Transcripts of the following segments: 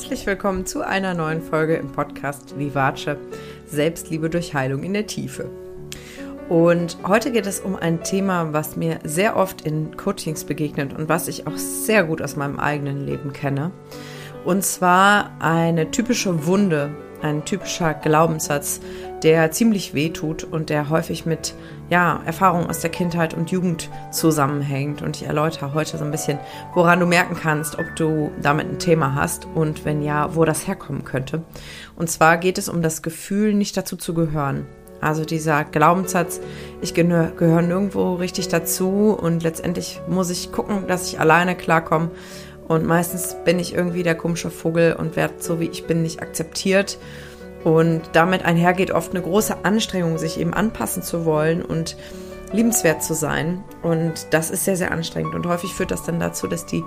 herzlich willkommen zu einer neuen Folge im Podcast Vivace Selbstliebe durch Heilung in der Tiefe. Und heute geht es um ein Thema, was mir sehr oft in Coachings begegnet und was ich auch sehr gut aus meinem eigenen Leben kenne. Und zwar eine typische Wunde, ein typischer Glaubenssatz, der ziemlich weh tut und der häufig mit ja, Erfahrungen aus der Kindheit und Jugend zusammenhängt. Und ich erläutere heute so ein bisschen, woran du merken kannst, ob du damit ein Thema hast und wenn ja, wo das herkommen könnte. Und zwar geht es um das Gefühl, nicht dazu zu gehören. Also dieser Glaubenssatz, ich gehöre nirgendwo richtig dazu und letztendlich muss ich gucken, dass ich alleine klarkomme. Und meistens bin ich irgendwie der komische Vogel und werde so wie ich bin nicht akzeptiert. Und damit einhergeht oft eine große Anstrengung, sich eben anpassen zu wollen und liebenswert zu sein. Und das ist sehr, sehr anstrengend. Und häufig führt das dann dazu, dass die,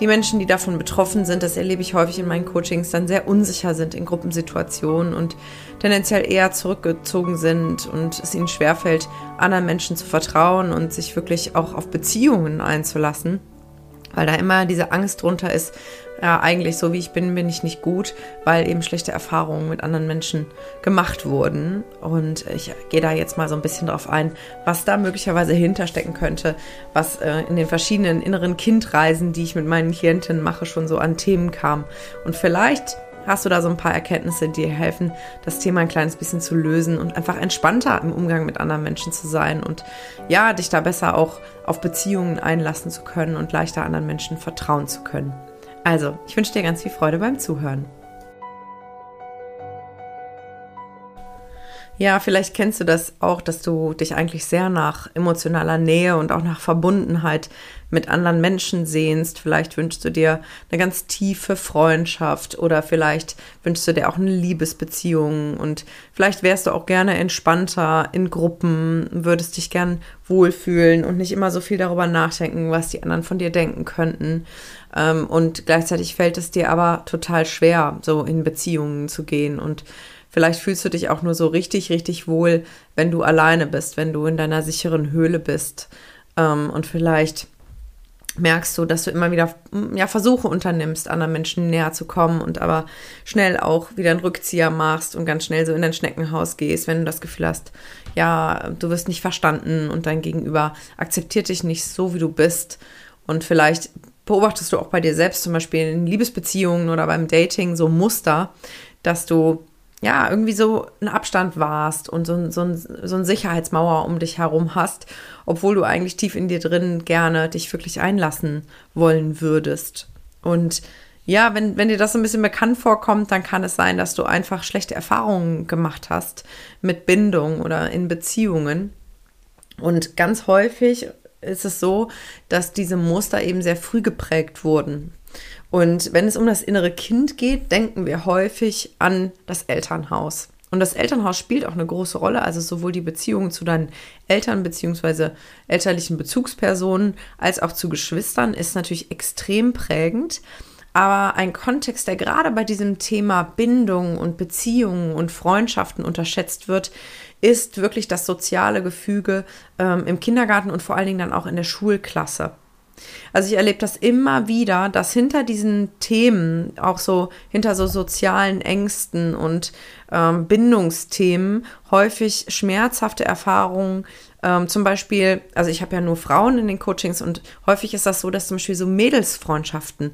die Menschen, die davon betroffen sind, das erlebe ich häufig in meinen Coachings, dann sehr unsicher sind in Gruppensituationen und tendenziell eher zurückgezogen sind und es ihnen schwerfällt, anderen Menschen zu vertrauen und sich wirklich auch auf Beziehungen einzulassen weil da immer diese Angst drunter ist, ja, eigentlich so wie ich bin, bin ich nicht gut, weil eben schlechte Erfahrungen mit anderen Menschen gemacht wurden. Und ich gehe da jetzt mal so ein bisschen drauf ein, was da möglicherweise hinterstecken könnte, was äh, in den verschiedenen inneren Kindreisen, die ich mit meinen Klientinnen mache, schon so an Themen kam. Und vielleicht hast du da so ein paar Erkenntnisse, die dir helfen, das Thema ein kleines bisschen zu lösen und einfach entspannter im Umgang mit anderen Menschen zu sein und ja, dich da besser auch auf Beziehungen einlassen zu können und leichter anderen Menschen vertrauen zu können. Also, ich wünsche dir ganz viel Freude beim Zuhören. Ja, vielleicht kennst du das auch, dass du dich eigentlich sehr nach emotionaler Nähe und auch nach Verbundenheit mit anderen Menschen sehnst. Vielleicht wünschst du dir eine ganz tiefe Freundschaft oder vielleicht wünschst du dir auch eine Liebesbeziehung und vielleicht wärst du auch gerne entspannter in Gruppen, würdest dich gern wohlfühlen und nicht immer so viel darüber nachdenken, was die anderen von dir denken könnten. Ähm, und gleichzeitig fällt es dir aber total schwer, so in Beziehungen zu gehen und Vielleicht fühlst du dich auch nur so richtig, richtig wohl, wenn du alleine bist, wenn du in deiner sicheren Höhle bist. Ähm, und vielleicht merkst du, dass du immer wieder ja, Versuche unternimmst, anderen Menschen näher zu kommen und aber schnell auch wieder einen Rückzieher machst und ganz schnell so in dein Schneckenhaus gehst, wenn du das Gefühl hast, ja, du wirst nicht verstanden und dein Gegenüber akzeptiert dich nicht so, wie du bist. Und vielleicht beobachtest du auch bei dir selbst, zum Beispiel in Liebesbeziehungen oder beim Dating, so Muster, dass du ja, irgendwie so einen Abstand warst und so, so, so eine Sicherheitsmauer um dich herum hast, obwohl du eigentlich tief in dir drin gerne dich wirklich einlassen wollen würdest. Und ja, wenn, wenn dir das ein bisschen bekannt vorkommt, dann kann es sein, dass du einfach schlechte Erfahrungen gemacht hast mit Bindung oder in Beziehungen. Und ganz häufig ist es so, dass diese Muster eben sehr früh geprägt wurden. Und wenn es um das innere Kind geht, denken wir häufig an das Elternhaus. Und das Elternhaus spielt auch eine große Rolle, also sowohl die Beziehung zu deinen Eltern bzw. elterlichen Bezugspersonen als auch zu Geschwistern ist natürlich extrem prägend. Aber ein Kontext, der gerade bei diesem Thema Bindung und Beziehungen und Freundschaften unterschätzt wird, ist wirklich das soziale Gefüge ähm, im Kindergarten und vor allen Dingen dann auch in der Schulklasse. Also ich erlebe das immer wieder, dass hinter diesen Themen, auch so hinter so sozialen Ängsten und ähm, Bindungsthemen, häufig schmerzhafte Erfahrungen, ähm, zum Beispiel, also ich habe ja nur Frauen in den Coachings und häufig ist das so, dass zum Beispiel so Mädelsfreundschaften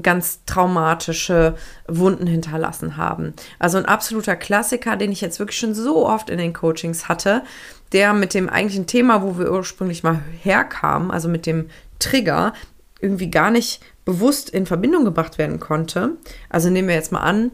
ganz traumatische Wunden hinterlassen haben. Also ein absoluter Klassiker, den ich jetzt wirklich schon so oft in den Coachings hatte, der mit dem eigentlichen Thema, wo wir ursprünglich mal herkamen, also mit dem Trigger irgendwie gar nicht bewusst in Verbindung gebracht werden konnte. Also nehmen wir jetzt mal an,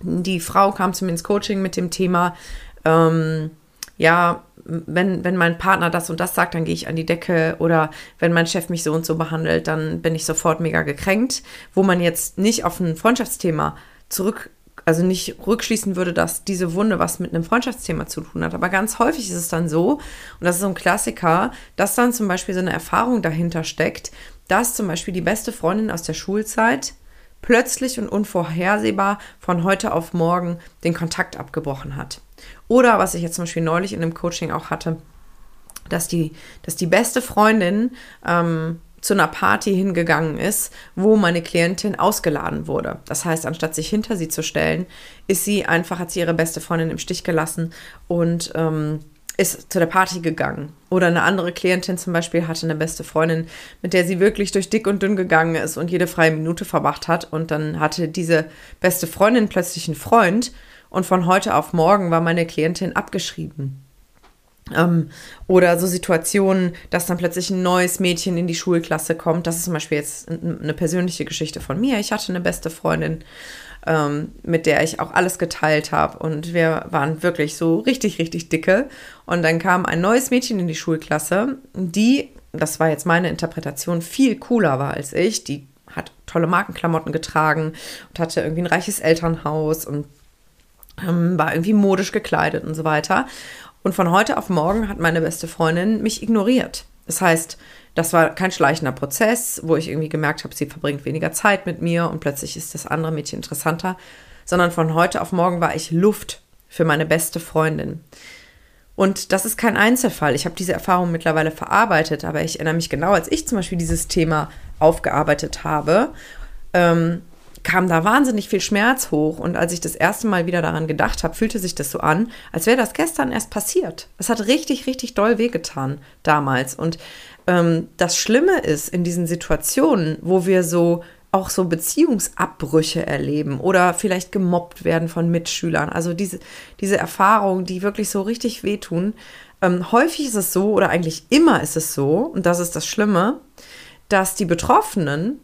die Frau kam zu mir ins Coaching mit dem Thema, ähm, ja, wenn, wenn mein Partner das und das sagt, dann gehe ich an die Decke oder wenn mein Chef mich so und so behandelt, dann bin ich sofort mega gekränkt, wo man jetzt nicht auf ein Freundschaftsthema zurück also nicht rückschließen würde, dass diese Wunde was mit einem Freundschaftsthema zu tun hat. Aber ganz häufig ist es dann so, und das ist so ein Klassiker, dass dann zum Beispiel so eine Erfahrung dahinter steckt, dass zum Beispiel die beste Freundin aus der Schulzeit plötzlich und unvorhersehbar von heute auf morgen den Kontakt abgebrochen hat. Oder was ich jetzt zum Beispiel neulich in einem Coaching auch hatte, dass die, dass die beste Freundin ähm, zu einer Party hingegangen ist, wo meine Klientin ausgeladen wurde. Das heißt, anstatt sich hinter sie zu stellen, ist sie einfach, hat sie ihre beste Freundin im Stich gelassen und ähm, ist zu der Party gegangen. Oder eine andere Klientin zum Beispiel hatte eine beste Freundin, mit der sie wirklich durch dick und dünn gegangen ist und jede freie Minute verbracht hat. Und dann hatte diese beste Freundin plötzlich einen Freund und von heute auf morgen war meine Klientin abgeschrieben. Ähm, oder so Situationen, dass dann plötzlich ein neues Mädchen in die Schulklasse kommt. Das ist zum Beispiel jetzt eine persönliche Geschichte von mir. Ich hatte eine beste Freundin, ähm, mit der ich auch alles geteilt habe. Und wir waren wirklich so richtig, richtig dicke. Und dann kam ein neues Mädchen in die Schulklasse, die, das war jetzt meine Interpretation, viel cooler war als ich. Die hat tolle Markenklamotten getragen und hatte irgendwie ein reiches Elternhaus und ähm, war irgendwie modisch gekleidet und so weiter. Und von heute auf morgen hat meine beste Freundin mich ignoriert. Das heißt, das war kein schleichender Prozess, wo ich irgendwie gemerkt habe, sie verbringt weniger Zeit mit mir und plötzlich ist das andere Mädchen interessanter, sondern von heute auf morgen war ich Luft für meine beste Freundin. Und das ist kein Einzelfall. Ich habe diese Erfahrung mittlerweile verarbeitet, aber ich erinnere mich genau, als ich zum Beispiel dieses Thema aufgearbeitet habe, ähm, kam da wahnsinnig viel Schmerz hoch. Und als ich das erste Mal wieder daran gedacht habe, fühlte sich das so an, als wäre das gestern erst passiert. Es hat richtig, richtig doll wehgetan damals. Und ähm, das Schlimme ist in diesen Situationen, wo wir so auch so Beziehungsabbrüche erleben oder vielleicht gemobbt werden von Mitschülern. Also diese, diese Erfahrungen, die wirklich so richtig wehtun. Ähm, häufig ist es so, oder eigentlich immer ist es so, und das ist das Schlimme, dass die Betroffenen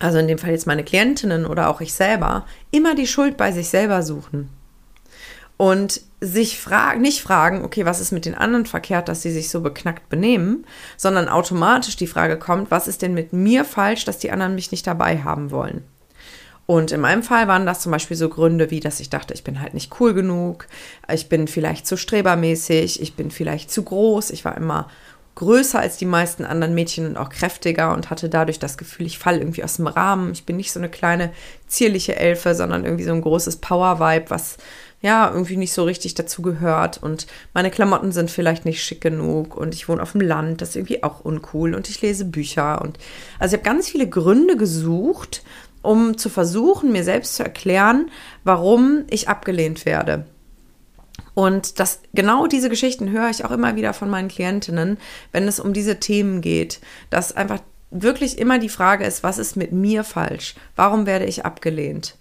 also in dem Fall jetzt meine Klientinnen oder auch ich selber, immer die Schuld bei sich selber suchen. Und sich fragen, nicht fragen, okay, was ist mit den anderen verkehrt, dass sie sich so beknackt benehmen, sondern automatisch die Frage kommt, was ist denn mit mir falsch, dass die anderen mich nicht dabei haben wollen? Und in meinem Fall waren das zum Beispiel so Gründe wie, dass ich dachte, ich bin halt nicht cool genug, ich bin vielleicht zu strebermäßig, ich bin vielleicht zu groß, ich war immer größer als die meisten anderen Mädchen und auch kräftiger und hatte dadurch das Gefühl, ich falle irgendwie aus dem Rahmen. Ich bin nicht so eine kleine zierliche Elfe, sondern irgendwie so ein großes Power-Vibe, was ja irgendwie nicht so richtig dazu gehört. Und meine Klamotten sind vielleicht nicht schick genug und ich wohne auf dem Land, das ist irgendwie auch uncool und ich lese Bücher und also ich habe ganz viele Gründe gesucht, um zu versuchen, mir selbst zu erklären, warum ich abgelehnt werde. Und das, genau diese Geschichten höre ich auch immer wieder von meinen Klientinnen, wenn es um diese Themen geht, dass einfach wirklich immer die Frage ist, was ist mit mir falsch? Warum werde ich abgelehnt?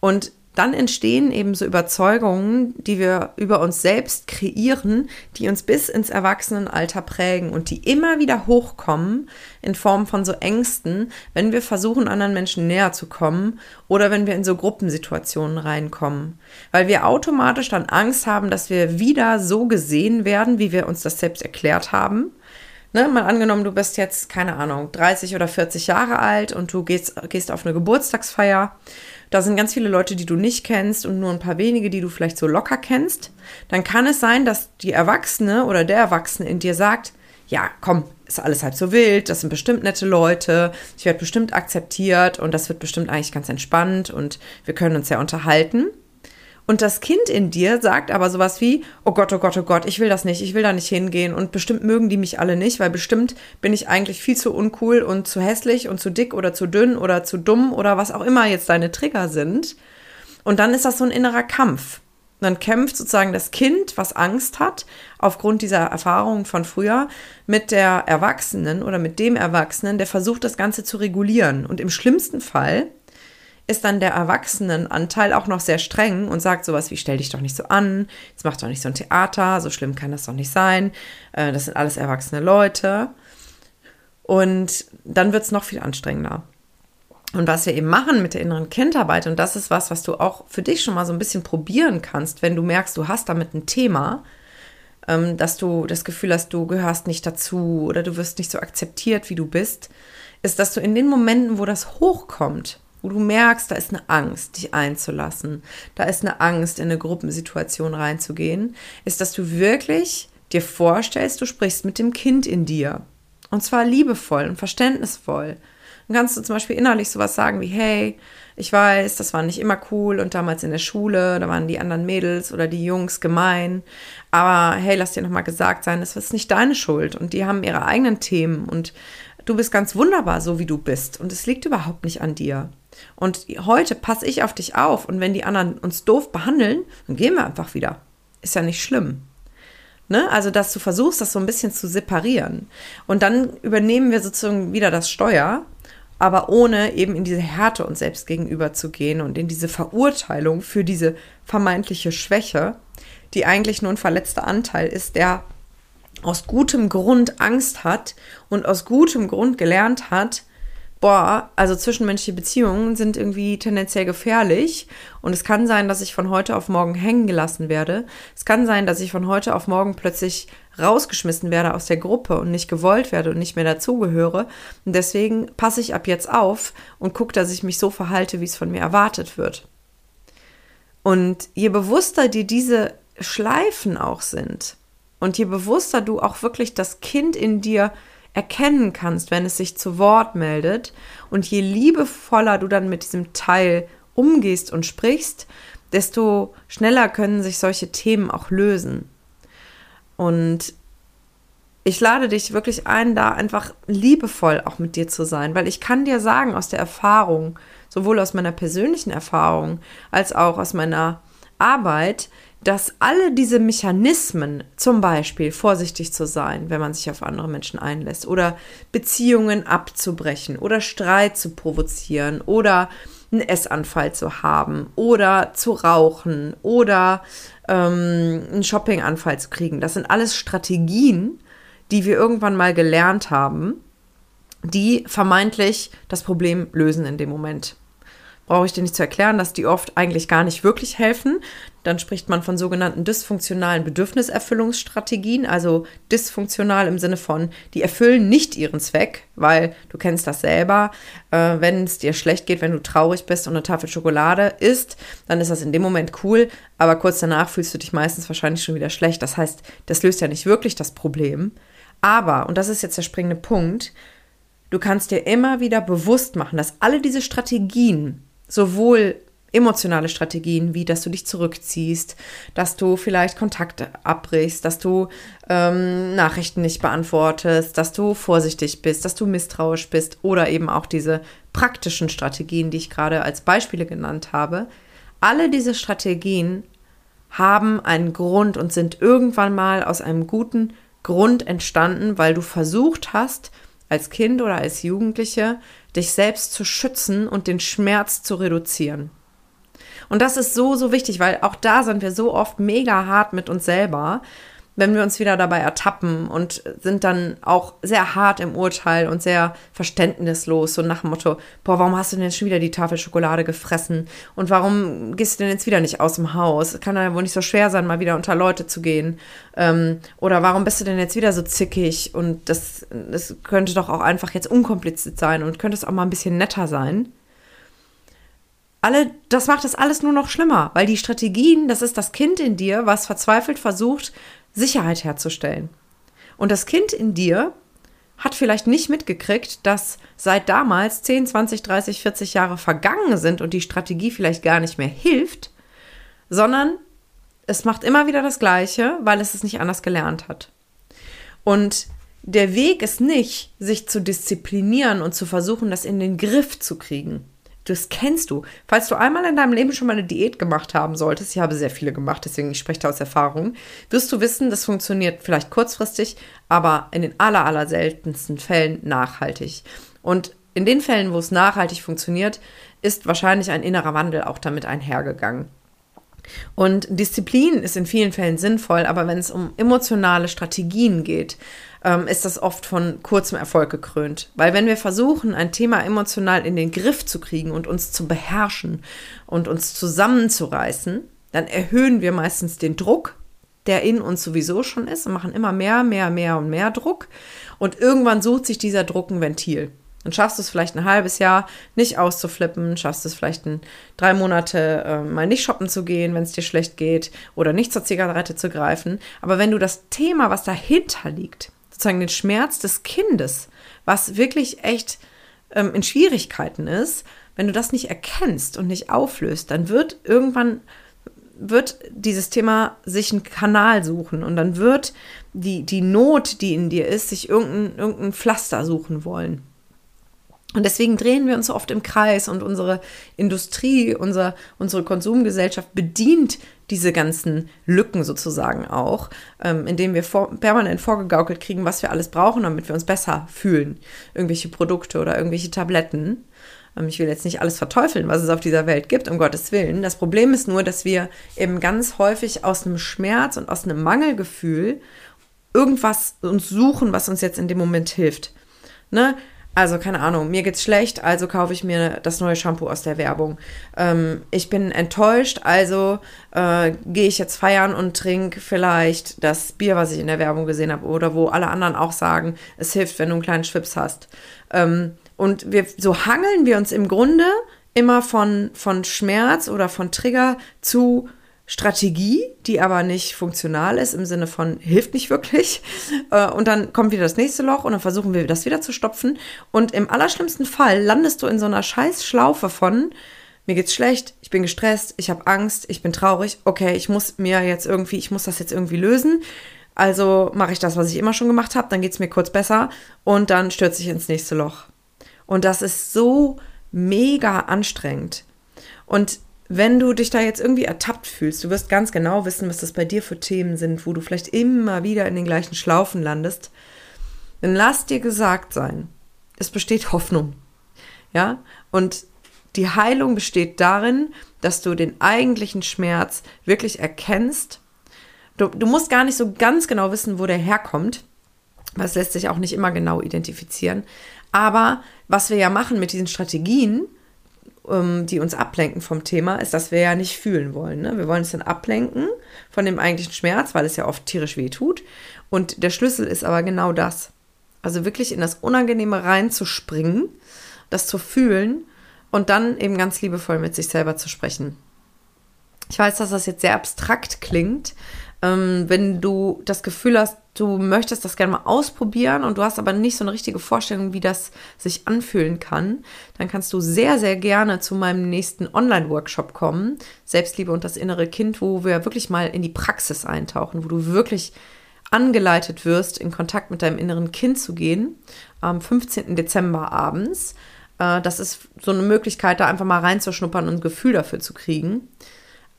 Und dann entstehen eben so Überzeugungen, die wir über uns selbst kreieren, die uns bis ins Erwachsenenalter prägen und die immer wieder hochkommen in Form von so Ängsten, wenn wir versuchen, anderen Menschen näher zu kommen oder wenn wir in so Gruppensituationen reinkommen. Weil wir automatisch dann Angst haben, dass wir wieder so gesehen werden, wie wir uns das selbst erklärt haben. Ne, mal angenommen, du bist jetzt, keine Ahnung, 30 oder 40 Jahre alt und du gehst, gehst auf eine Geburtstagsfeier da sind ganz viele Leute, die du nicht kennst und nur ein paar wenige, die du vielleicht so locker kennst, dann kann es sein, dass die Erwachsene oder der Erwachsene in dir sagt, ja, komm, ist alles halb so wild, das sind bestimmt nette Leute, ich werde bestimmt akzeptiert und das wird bestimmt eigentlich ganz entspannt und wir können uns ja unterhalten. Und das Kind in dir sagt aber sowas wie, oh Gott, oh Gott, oh Gott, ich will das nicht, ich will da nicht hingehen und bestimmt mögen die mich alle nicht, weil bestimmt bin ich eigentlich viel zu uncool und zu hässlich und zu dick oder zu dünn oder zu dumm oder was auch immer jetzt deine Trigger sind. Und dann ist das so ein innerer Kampf. dann kämpft sozusagen das Kind, was Angst hat, aufgrund dieser Erfahrungen von früher, mit der Erwachsenen oder mit dem Erwachsenen, der versucht, das Ganze zu regulieren. Und im schlimmsten Fall ist dann der Erwachsenenanteil auch noch sehr streng und sagt sowas wie, stell dich doch nicht so an, jetzt mach doch nicht so ein Theater, so schlimm kann das doch nicht sein, äh, das sind alles erwachsene Leute. Und dann wird es noch viel anstrengender. Und was wir eben machen mit der inneren Kindarbeit, und das ist was, was du auch für dich schon mal so ein bisschen probieren kannst, wenn du merkst, du hast damit ein Thema, ähm, dass du das Gefühl hast, du gehörst nicht dazu oder du wirst nicht so akzeptiert, wie du bist, ist, dass du in den Momenten, wo das hochkommt, wo du merkst, da ist eine Angst, dich einzulassen, da ist eine Angst, in eine Gruppensituation reinzugehen, ist, dass du wirklich dir vorstellst, du sprichst mit dem Kind in dir. Und zwar liebevoll und verständnisvoll. Dann kannst du zum Beispiel innerlich sowas sagen wie, hey, ich weiß, das war nicht immer cool und damals in der Schule, da waren die anderen Mädels oder die Jungs gemein. Aber hey, lass dir nochmal gesagt sein, das ist nicht deine Schuld und die haben ihre eigenen Themen und du bist ganz wunderbar, so wie du bist. Und es liegt überhaupt nicht an dir. Und heute passe ich auf dich auf. Und wenn die anderen uns doof behandeln, dann gehen wir einfach wieder. Ist ja nicht schlimm. Ne? Also, dass du versuchst, das so ein bisschen zu separieren. Und dann übernehmen wir sozusagen wieder das Steuer, aber ohne eben in diese Härte uns selbst gegenüber zu gehen und in diese Verurteilung für diese vermeintliche Schwäche, die eigentlich nur ein verletzter Anteil ist, der aus gutem Grund Angst hat und aus gutem Grund gelernt hat, boah, also zwischenmenschliche Beziehungen sind irgendwie tendenziell gefährlich und es kann sein, dass ich von heute auf morgen hängen gelassen werde. Es kann sein, dass ich von heute auf morgen plötzlich rausgeschmissen werde aus der Gruppe und nicht gewollt werde und nicht mehr dazugehöre. Und deswegen passe ich ab jetzt auf und gucke, dass ich mich so verhalte, wie es von mir erwartet wird. Und je bewusster dir diese Schleifen auch sind und je bewusster du auch wirklich das Kind in dir erkennen kannst, wenn es sich zu Wort meldet und je liebevoller du dann mit diesem Teil umgehst und sprichst, desto schneller können sich solche Themen auch lösen. Und ich lade dich wirklich ein, da einfach liebevoll auch mit dir zu sein, weil ich kann dir sagen aus der Erfahrung, sowohl aus meiner persönlichen Erfahrung als auch aus meiner Arbeit, dass alle diese Mechanismen, zum Beispiel vorsichtig zu sein, wenn man sich auf andere Menschen einlässt, oder Beziehungen abzubrechen, oder Streit zu provozieren, oder einen Essanfall zu haben, oder zu rauchen, oder ähm, einen Shoppinganfall zu kriegen, das sind alles Strategien, die wir irgendwann mal gelernt haben, die vermeintlich das Problem lösen in dem Moment brauche ich dir nicht zu erklären, dass die oft eigentlich gar nicht wirklich helfen. Dann spricht man von sogenannten dysfunktionalen Bedürfniserfüllungsstrategien, also dysfunktional im Sinne von, die erfüllen nicht ihren Zweck, weil du kennst das selber, äh, wenn es dir schlecht geht, wenn du traurig bist und eine Tafel Schokolade isst, dann ist das in dem Moment cool, aber kurz danach fühlst du dich meistens wahrscheinlich schon wieder schlecht. Das heißt, das löst ja nicht wirklich das Problem. Aber, und das ist jetzt der springende Punkt, du kannst dir immer wieder bewusst machen, dass alle diese Strategien, sowohl emotionale Strategien, wie dass du dich zurückziehst, dass du vielleicht Kontakte abbrichst, dass du ähm, Nachrichten nicht beantwortest, dass du vorsichtig bist, dass du misstrauisch bist oder eben auch diese praktischen Strategien, die ich gerade als Beispiele genannt habe. Alle diese Strategien haben einen Grund und sind irgendwann mal aus einem guten Grund entstanden, weil du versucht hast, als Kind oder als Jugendliche, dich selbst zu schützen und den Schmerz zu reduzieren. Und das ist so, so wichtig, weil auch da sind wir so oft mega hart mit uns selber, wenn wir uns wieder dabei ertappen und sind dann auch sehr hart im Urteil und sehr verständnislos, so nach dem Motto, boah, warum hast du denn jetzt schon wieder die Tafel Schokolade gefressen? Und warum gehst du denn jetzt wieder nicht aus dem Haus? Kann ja wohl nicht so schwer sein, mal wieder unter Leute zu gehen. Ähm, oder warum bist du denn jetzt wieder so zickig? Und das, das könnte doch auch einfach jetzt unkompliziert sein und könnte es auch mal ein bisschen netter sein alle, das macht das alles nur noch schlimmer, weil die Strategien, das ist das Kind in dir, was verzweifelt versucht, Sicherheit herzustellen. Und das Kind in dir hat vielleicht nicht mitgekriegt, dass seit damals 10, 20, 30, 40 Jahre vergangen sind und die Strategie vielleicht gar nicht mehr hilft, sondern es macht immer wieder das Gleiche, weil es es nicht anders gelernt hat. Und der Weg ist nicht, sich zu disziplinieren und zu versuchen, das in den Griff zu kriegen. Das kennst du. Falls du einmal in deinem Leben schon mal eine Diät gemacht haben solltest, ich habe sehr viele gemacht, deswegen ich spreche da aus Erfahrung, wirst du wissen, das funktioniert vielleicht kurzfristig, aber in den aller, aller seltensten Fällen nachhaltig. Und in den Fällen, wo es nachhaltig funktioniert, ist wahrscheinlich ein innerer Wandel auch damit einhergegangen. Und Disziplin ist in vielen Fällen sinnvoll, aber wenn es um emotionale Strategien geht, ähm, ist das oft von kurzem Erfolg gekrönt. Weil wenn wir versuchen, ein Thema emotional in den Griff zu kriegen und uns zu beherrschen und uns zusammenzureißen, dann erhöhen wir meistens den Druck, der in uns sowieso schon ist und machen immer mehr, mehr, mehr und mehr Druck. Und irgendwann sucht sich dieser Druck ein Ventil. Dann schaffst du es vielleicht ein halbes Jahr nicht auszuflippen, schaffst es vielleicht ein, drei Monate äh, mal nicht shoppen zu gehen, wenn es dir schlecht geht oder nicht zur Zigarette zu greifen. Aber wenn du das Thema, was dahinter liegt, sozusagen den Schmerz des Kindes, was wirklich echt ähm, in Schwierigkeiten ist, wenn du das nicht erkennst und nicht auflöst, dann wird irgendwann wird dieses Thema sich einen Kanal suchen und dann wird die, die Not, die in dir ist, sich irgendein, irgendein Pflaster suchen wollen. Und deswegen drehen wir uns so oft im Kreis und unsere Industrie, unser, unsere Konsumgesellschaft bedient diese ganzen Lücken sozusagen auch, ähm, indem wir vor, permanent vorgegaukelt kriegen, was wir alles brauchen, damit wir uns besser fühlen. Irgendwelche Produkte oder irgendwelche Tabletten. Ähm, ich will jetzt nicht alles verteufeln, was es auf dieser Welt gibt, um Gottes Willen. Das Problem ist nur, dass wir eben ganz häufig aus einem Schmerz und aus einem Mangelgefühl irgendwas uns suchen, was uns jetzt in dem Moment hilft. Ne? Also, keine Ahnung, mir geht's schlecht, also kaufe ich mir das neue Shampoo aus der Werbung. Ähm, ich bin enttäuscht, also äh, gehe ich jetzt feiern und trinke vielleicht das Bier, was ich in der Werbung gesehen habe, oder wo alle anderen auch sagen, es hilft, wenn du einen kleinen Schwips hast. Ähm, und wir, so hangeln wir uns im Grunde immer von, von Schmerz oder von Trigger zu Strategie, die aber nicht funktional ist, im Sinne von hilft nicht wirklich. Äh, und dann kommt wieder das nächste Loch und dann versuchen wir das wieder zu stopfen. Und im allerschlimmsten Fall landest du in so einer scheiß Schlaufe von, mir geht's schlecht, ich bin gestresst, ich habe Angst, ich bin traurig, okay, ich muss mir jetzt irgendwie, ich muss das jetzt irgendwie lösen. Also mache ich das, was ich immer schon gemacht habe, dann geht's mir kurz besser und dann stürze ich ins nächste Loch. Und das ist so mega anstrengend. Und wenn du dich da jetzt irgendwie ertappt fühlst, du wirst ganz genau wissen, was das bei dir für Themen sind, wo du vielleicht immer wieder in den gleichen Schlaufen landest, dann lass dir gesagt sein, es besteht Hoffnung. Ja? Und die Heilung besteht darin, dass du den eigentlichen Schmerz wirklich erkennst. Du, du musst gar nicht so ganz genau wissen, wo der herkommt. Das lässt sich auch nicht immer genau identifizieren. Aber was wir ja machen mit diesen Strategien, die uns ablenken vom Thema, ist, dass wir ja nicht fühlen wollen. Ne? Wir wollen es dann ablenken von dem eigentlichen Schmerz, weil es ja oft tierisch weh tut. Und der Schlüssel ist aber genau das. Also wirklich in das Unangenehme reinzuspringen, das zu fühlen und dann eben ganz liebevoll mit sich selber zu sprechen. Ich weiß, dass das jetzt sehr abstrakt klingt, ähm, wenn du das Gefühl hast, du möchtest das gerne mal ausprobieren und du hast aber nicht so eine richtige Vorstellung, wie das sich anfühlen kann, dann kannst du sehr, sehr gerne zu meinem nächsten Online-Workshop kommen, Selbstliebe und das innere Kind, wo wir wirklich mal in die Praxis eintauchen, wo du wirklich angeleitet wirst, in Kontakt mit deinem inneren Kind zu gehen, am 15. Dezember abends. Äh, das ist so eine Möglichkeit, da einfach mal reinzuschnuppern und ein Gefühl dafür zu kriegen.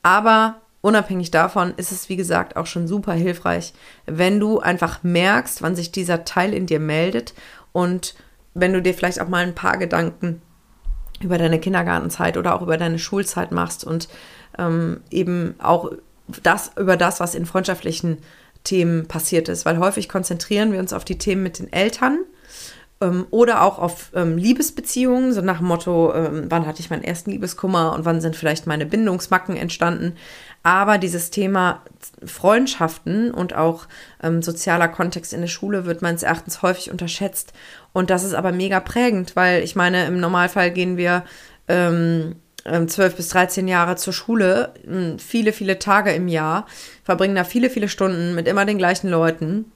Aber Unabhängig davon ist es, wie gesagt, auch schon super hilfreich, wenn du einfach merkst, wann sich dieser Teil in dir meldet und wenn du dir vielleicht auch mal ein paar Gedanken über deine Kindergartenzeit oder auch über deine Schulzeit machst und ähm, eben auch das über das, was in freundschaftlichen Themen passiert ist, weil häufig konzentrieren wir uns auf die Themen mit den Eltern ähm, oder auch auf ähm, Liebesbeziehungen, so nach dem Motto, ähm, wann hatte ich meinen ersten Liebeskummer und wann sind vielleicht meine Bindungsmacken entstanden. Aber dieses Thema Freundschaften und auch ähm, sozialer Kontext in der Schule wird meines Erachtens häufig unterschätzt. Und das ist aber mega prägend, weil ich meine, im Normalfall gehen wir ähm, 12 ähm, bis 13 Jahre zur Schule, hm, viele, viele Tage im Jahr, verbringen da viele, viele Stunden mit immer den gleichen Leuten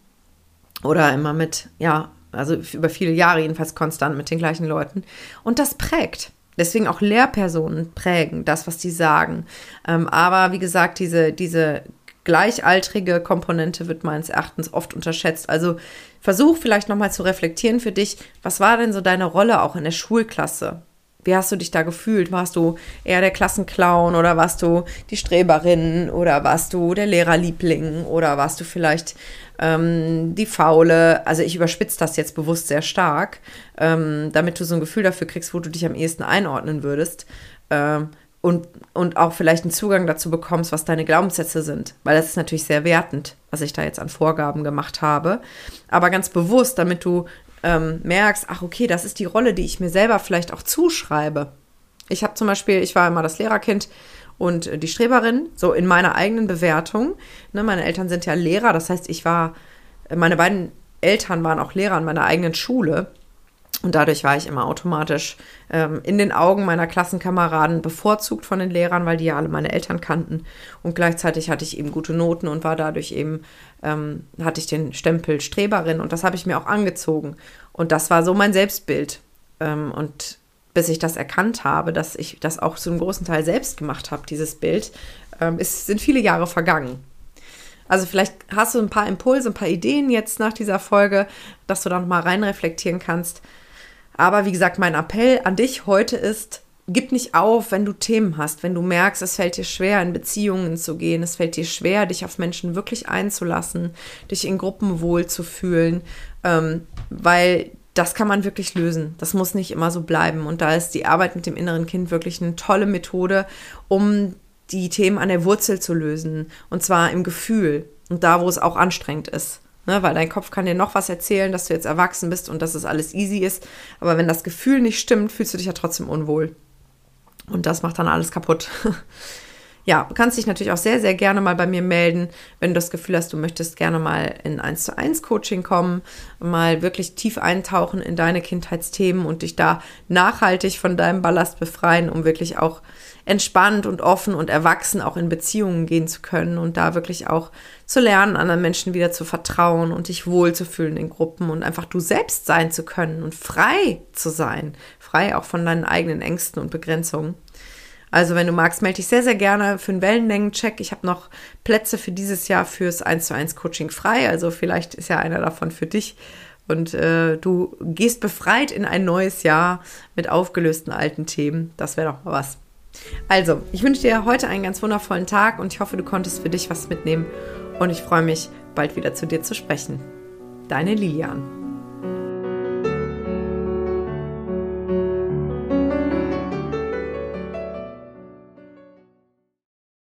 oder immer mit, ja, also über viele Jahre jedenfalls konstant mit den gleichen Leuten. Und das prägt. Deswegen auch Lehrpersonen prägen das, was die sagen. Ähm, aber wie gesagt, diese, diese gleichaltrige Komponente wird meines Erachtens oft unterschätzt. Also versuch vielleicht nochmal zu reflektieren für dich, was war denn so deine Rolle auch in der Schulklasse? Wie hast du dich da gefühlt? Warst du eher der Klassenclown oder warst du die Streberin oder warst du der Lehrerliebling oder warst du vielleicht ähm, die Faule? Also ich überspitze das jetzt bewusst sehr stark, ähm, damit du so ein Gefühl dafür kriegst, wo du dich am ehesten einordnen würdest. Ähm, und, und auch vielleicht einen Zugang dazu bekommst, was deine Glaubenssätze sind. Weil das ist natürlich sehr wertend, was ich da jetzt an Vorgaben gemacht habe. Aber ganz bewusst, damit du ähm, merkst, ach okay, das ist die Rolle, die ich mir selber vielleicht auch zuschreibe. Ich habe zum Beispiel, ich war immer das Lehrerkind und die Streberin, so in meiner eigenen Bewertung. Ne, meine Eltern sind ja Lehrer, das heißt, ich war, meine beiden Eltern waren auch Lehrer an meiner eigenen Schule. Und dadurch war ich immer automatisch ähm, in den Augen meiner Klassenkameraden bevorzugt von den Lehrern, weil die ja alle meine Eltern kannten. Und gleichzeitig hatte ich eben gute Noten und war dadurch eben, ähm, hatte ich den Stempel Streberin und das habe ich mir auch angezogen. Und das war so mein Selbstbild. Ähm, und bis ich das erkannt habe, dass ich das auch zu einem großen Teil selbst gemacht habe, dieses Bild, ähm, es sind viele Jahre vergangen. Also vielleicht hast du ein paar Impulse, ein paar Ideen jetzt nach dieser Folge, dass du da noch mal reinreflektieren kannst. Aber wie gesagt, mein Appell an dich heute ist, gib nicht auf, wenn du Themen hast, wenn du merkst, es fällt dir schwer, in Beziehungen zu gehen, es fällt dir schwer, dich auf Menschen wirklich einzulassen, dich in Gruppen wohlzufühlen, ähm, weil das kann man wirklich lösen. Das muss nicht immer so bleiben. Und da ist die Arbeit mit dem inneren Kind wirklich eine tolle Methode, um die Themen an der Wurzel zu lösen. Und zwar im Gefühl und da, wo es auch anstrengend ist. Ne, weil dein Kopf kann dir noch was erzählen, dass du jetzt erwachsen bist und dass es alles easy ist. Aber wenn das Gefühl nicht stimmt, fühlst du dich ja trotzdem unwohl. Und das macht dann alles kaputt. ja, du kannst dich natürlich auch sehr, sehr gerne mal bei mir melden, wenn du das Gefühl hast, du möchtest gerne mal in 1 zu 1 Coaching kommen, mal wirklich tief eintauchen in deine Kindheitsthemen und dich da nachhaltig von deinem Ballast befreien, um wirklich auch entspannt und offen und erwachsen auch in Beziehungen gehen zu können und da wirklich auch zu lernen, anderen Menschen wieder zu vertrauen und dich wohlzufühlen in Gruppen und einfach du selbst sein zu können und frei zu sein, frei auch von deinen eigenen Ängsten und Begrenzungen. Also wenn du magst, melde dich sehr, sehr gerne für einen Wellenlängencheck. Ich habe noch Plätze für dieses Jahr fürs 1 zu 1 Coaching frei. Also vielleicht ist ja einer davon für dich. Und äh, du gehst befreit in ein neues Jahr mit aufgelösten alten Themen. Das wäre doch mal was. Also, ich wünsche dir heute einen ganz wundervollen Tag und ich hoffe, du konntest für dich was mitnehmen. Und ich freue mich, bald wieder zu dir zu sprechen. Deine Lilian.